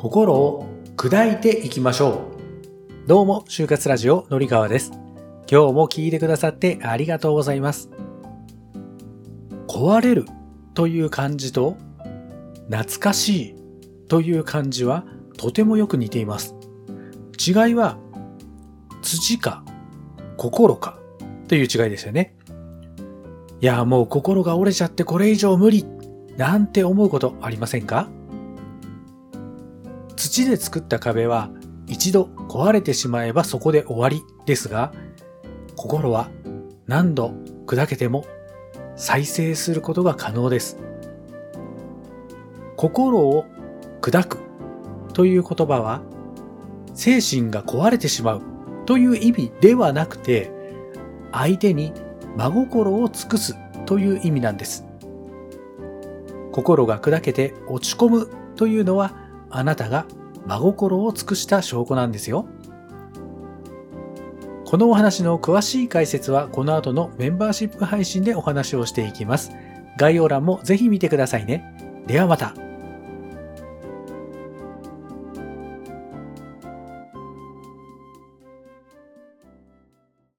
心を砕いていきましょう。どうも、就活ラジオのりかわです。今日も聞いてくださってありがとうございます。壊れるという漢字と懐かしいという漢字はとてもよく似ています。違いは土か心かという違いですよね。いや、もう心が折れちゃってこれ以上無理なんて思うことありませんか？土で作った壁は一度壊れてしまえばそこで終わりですが、心は何度砕けても再生することが可能です。心を砕くという言葉は精神が壊れてしまうという意味ではなくて相手に真心を尽くすという意味なんです。心が砕けて落ち込むというのはあなたが真心を尽くした証拠なんですよ。このお話の詳しい解説はこの後のメンバーシップ配信でお話をしていきます。概要欄もぜひ見てくださいね。ではまた。